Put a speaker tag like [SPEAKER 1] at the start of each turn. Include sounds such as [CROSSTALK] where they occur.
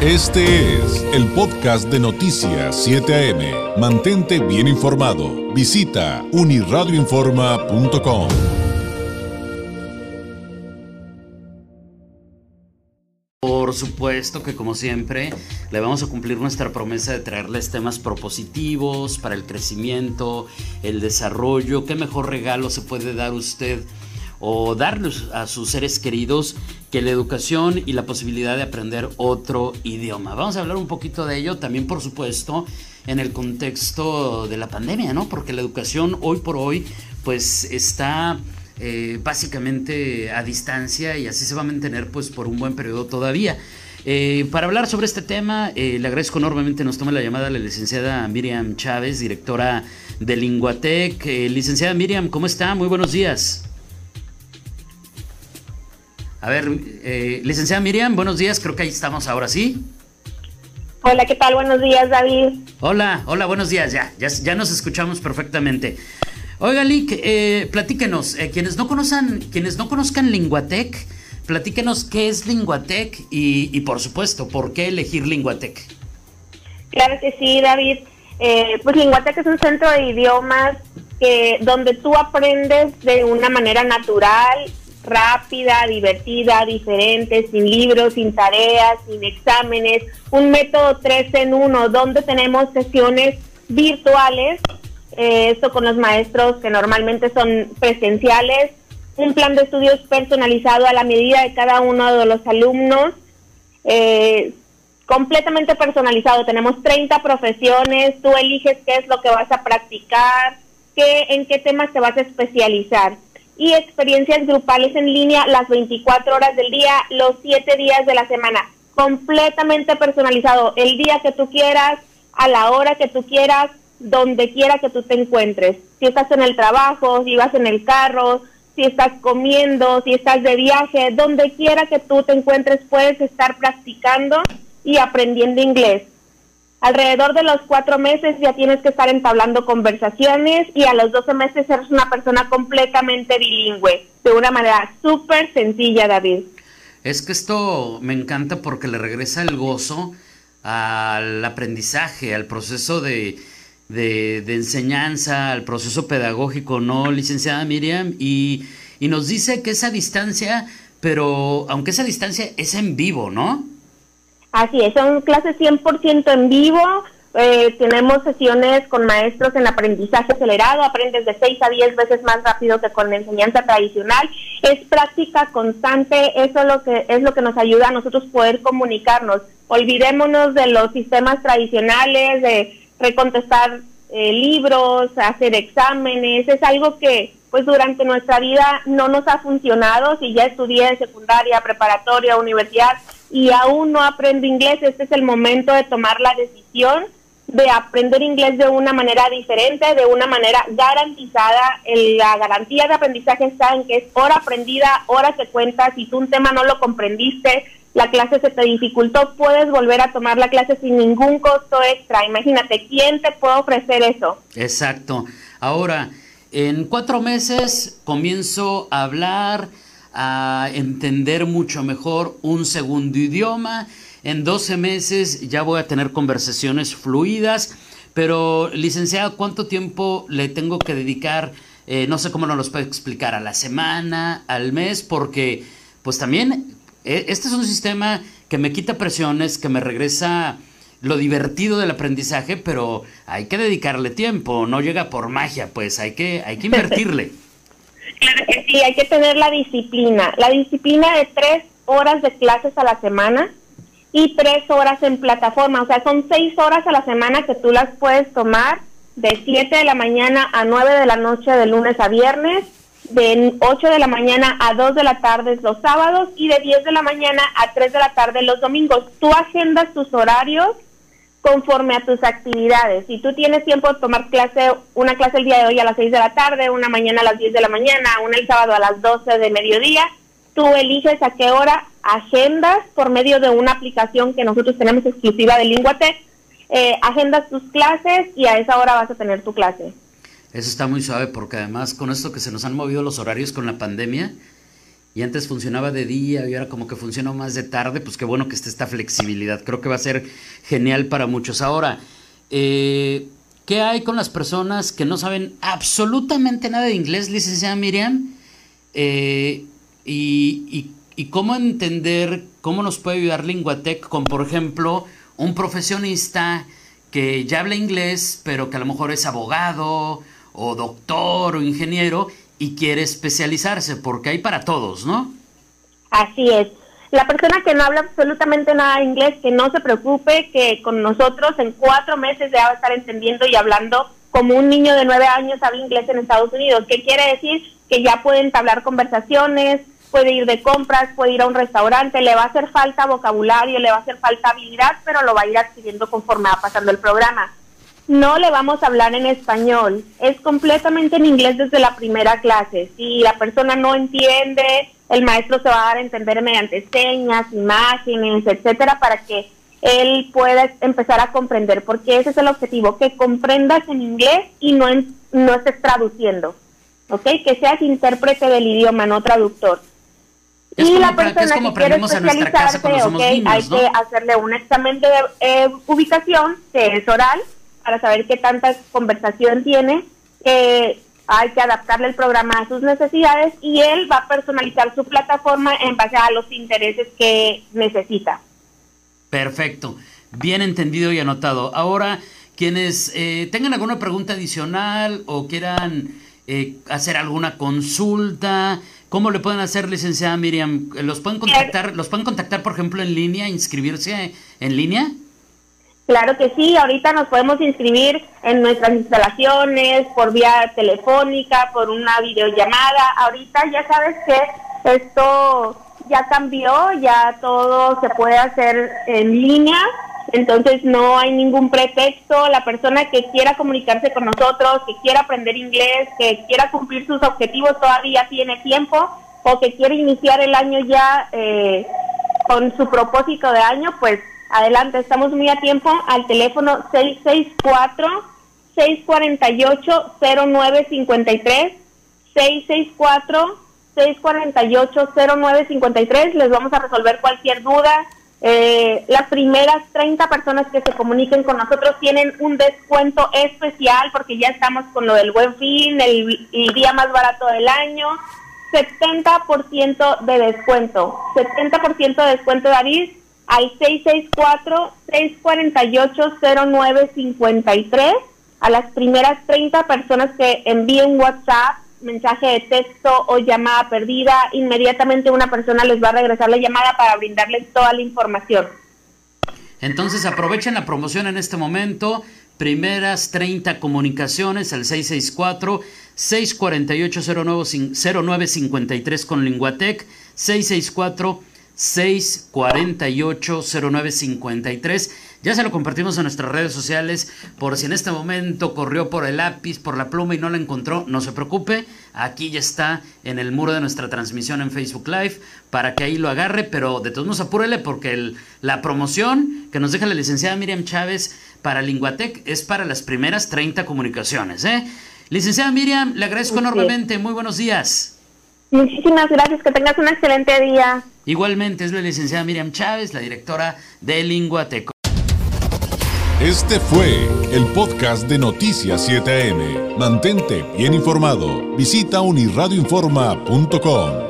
[SPEAKER 1] Este es el podcast de Noticias 7 AM. Mantente bien informado. Visita uniradioinforma.com.
[SPEAKER 2] Por supuesto que como siempre le vamos a cumplir nuestra promesa de traerles temas propositivos para el crecimiento, el desarrollo. ¿Qué mejor regalo se puede dar usted o darles a sus seres queridos que la educación y la posibilidad de aprender otro idioma. Vamos a hablar un poquito de ello también, por supuesto, en el contexto de la pandemia, ¿no? Porque la educación hoy por hoy, pues está eh, básicamente a distancia y así se va a mantener, pues, por un buen periodo todavía. Eh, para hablar sobre este tema, eh, le agradezco enormemente, nos toma la llamada la licenciada Miriam Chávez, directora de Linguatec. licenciada Miriam, ¿cómo está? Muy buenos días. A ver, eh, licenciada Miriam, buenos días, creo que ahí estamos ahora, ¿sí?
[SPEAKER 3] Hola, ¿qué tal? Buenos días, David.
[SPEAKER 2] Hola, hola, buenos días, ya, ya, nos escuchamos perfectamente. Oiga, Lick, eh, platíquenos, eh, quienes, no conozcan, quienes no conozcan Linguatec, platíquenos qué es Linguatec y, y, por supuesto, por qué elegir Linguatec.
[SPEAKER 3] Claro que sí, David. Eh, pues Linguatec es un centro de idiomas que, donde tú aprendes de una manera natural rápida, divertida, diferente, sin libros, sin tareas, sin exámenes, un método 3 en 1 donde tenemos sesiones virtuales, eh, esto con los maestros que normalmente son presenciales, un plan de estudios personalizado a la medida de cada uno de los alumnos, eh, completamente personalizado. Tenemos 30 profesiones, tú eliges qué es lo que vas a practicar, qué, en qué temas te vas a especializar y experiencias grupales en línea las 24 horas del día, los 7 días de la semana, completamente personalizado, el día que tú quieras, a la hora que tú quieras, donde quiera que tú te encuentres. Si estás en el trabajo, si vas en el carro, si estás comiendo, si estás de viaje, donde quiera que tú te encuentres, puedes estar practicando y aprendiendo inglés. Alrededor de los cuatro meses ya tienes que estar entablando conversaciones y a los doce meses eres una persona completamente bilingüe, de una manera súper sencilla, David.
[SPEAKER 2] Es que esto me encanta porque le regresa el gozo al aprendizaje, al proceso de, de, enseñanza, al proceso pedagógico, ¿no, licenciada Miriam? Y, y nos dice que esa distancia, pero aunque esa distancia es en vivo, ¿no?
[SPEAKER 3] Así es, son clases 100% en vivo. Eh, tenemos sesiones con maestros en aprendizaje acelerado, aprendes de 6 a 10 veces más rápido que con la enseñanza tradicional. Es práctica constante, eso es lo que es lo que nos ayuda a nosotros poder comunicarnos. Olvidémonos de los sistemas tradicionales, de recontestar eh, libros, hacer exámenes, es algo que pues durante nuestra vida no nos ha funcionado. Si ya estudié secundaria, preparatoria, universidad, y aún no aprendo inglés, este es el momento de tomar la decisión de aprender inglés de una manera diferente, de una manera garantizada. la garantía de aprendizaje está en que es hora aprendida, hora que cuenta. Si tú un tema no lo comprendiste, la clase se te dificultó, puedes volver a tomar la clase sin ningún costo extra. Imagínate, ¿quién te puede ofrecer eso?
[SPEAKER 2] Exacto. Ahora, en cuatro meses comienzo a hablar a entender mucho mejor un segundo idioma. En 12 meses ya voy a tener conversaciones fluidas. Pero, licenciado, ¿cuánto tiempo le tengo que dedicar? Eh, no sé cómo nos los puede explicar, a la semana, al mes, porque pues también e, este es un sistema que me quita presiones, que me regresa lo divertido del aprendizaje, pero hay que dedicarle tiempo, no llega por magia, pues hay que, hay que [LAUGHS] invertirle.
[SPEAKER 3] Claro que sí, hay que tener la disciplina. La disciplina de tres horas de clases a la semana y tres horas en plataforma. O sea, son seis horas a la semana que tú las puedes tomar de 7 de la mañana a 9 de la noche de lunes a viernes, de 8 de la mañana a 2 de la tarde los sábados y de 10 de la mañana a 3 de la tarde los domingos. Tú agendas tus horarios conforme a tus actividades. Si tú tienes tiempo de tomar clase, una clase el día de hoy a las 6 de la tarde, una mañana a las 10 de la mañana, una el sábado a las 12 de mediodía, tú eliges a qué hora agendas por medio de una aplicación que nosotros tenemos exclusiva de Linguatec, eh, agendas tus clases y a esa hora vas a tener tu clase.
[SPEAKER 2] Eso está muy suave porque además con esto que se nos han movido los horarios con la pandemia, y antes funcionaba de día y ahora como que funciona más de tarde, pues qué bueno que esté esta flexibilidad. Creo que va a ser genial para muchos. Ahora, eh, ¿qué hay con las personas que no saben absolutamente nada de inglés, licenciada Miriam? Eh, y, y, cómo entender, cómo nos puede ayudar Linguatec con, por ejemplo, un profesionista que ya habla inglés, pero que a lo mejor es abogado o doctor o ingeniero y quiere especializarse, porque hay para todos, ¿no?
[SPEAKER 3] Así es. La persona que no habla absolutamente nada de inglés, que no se preocupe, que con nosotros en cuatro meses ya va a estar entendiendo y hablando como un niño de nueve años habla inglés en Estados Unidos. ¿Qué quiere decir? Que ya pueden entablar conversaciones, puede ir de compras, puede ir a un restaurante, le va a hacer falta vocabulario, le va a hacer falta habilidad, pero lo va a ir adquiriendo conforme va pasando el programa no le vamos a hablar en español, es completamente en inglés desde la primera clase. Si la persona no entiende, el maestro se va a dar a entender mediante señas, imágenes, etcétera, para que él pueda empezar a comprender, porque ese es el objetivo, que comprendas en inglés y no, no estés traduciendo, ¿ok? Que seas intérprete del idioma, no traductor. y la persona que quiere especializarse, okay, hay que hacerle un examen de eh, ubicación, que es oral, para saber qué tanta conversación tiene. hay que adaptarle el programa a sus necesidades y él va a personalizar su plataforma en base a los intereses que necesita.
[SPEAKER 2] Perfecto, bien entendido y anotado. Ahora, quienes eh, tengan alguna pregunta adicional o quieran eh, hacer alguna consulta, ¿cómo le pueden hacer, licenciada Miriam? ¿Los pueden contactar, los pueden contactar, por ejemplo, en línea, inscribirse en línea?
[SPEAKER 3] Claro que sí, ahorita nos podemos inscribir en nuestras instalaciones por vía telefónica, por una videollamada. Ahorita ya sabes que esto ya cambió, ya todo se puede hacer en línea, entonces no hay ningún pretexto. La persona que quiera comunicarse con nosotros, que quiera aprender inglés, que quiera cumplir sus objetivos todavía tiene tiempo o que quiere iniciar el año ya eh, con su propósito de año, pues Adelante, estamos muy a tiempo al teléfono 664-648-0953. 664-648-0953. Les vamos a resolver cualquier duda. Eh, las primeras 30 personas que se comuniquen con nosotros tienen un descuento especial porque ya estamos con lo del buen fin, el, el día más barato del año. 70% de descuento. 70% de descuento, David al 664-648-0953 a las primeras 30 personas que envíen WhatsApp, mensaje de texto o llamada perdida, inmediatamente una persona les va a regresar la llamada para brindarles toda la información.
[SPEAKER 2] Entonces aprovechen la promoción en este momento. Primeras 30 comunicaciones al 664 648 0953 con Linguatec 664 648-0953. Ya se lo compartimos en nuestras redes sociales por si en este momento corrió por el lápiz, por la pluma y no la encontró, no se preocupe, aquí ya está en el muro de nuestra transmisión en Facebook Live para que ahí lo agarre, pero de todos modos apúrele porque la promoción que nos deja la licenciada Miriam Chávez para Linguatec es para las primeras 30 comunicaciones. ¿eh? Licenciada Miriam, le agradezco enormemente, muy buenos días.
[SPEAKER 3] Muchísimas gracias, que tengas un excelente día.
[SPEAKER 2] Igualmente es la licenciada Miriam Chávez, la directora de Linguateco.
[SPEAKER 1] Este fue el podcast de Noticias 7am. Mantente bien informado. Visita unirradioinforma.com.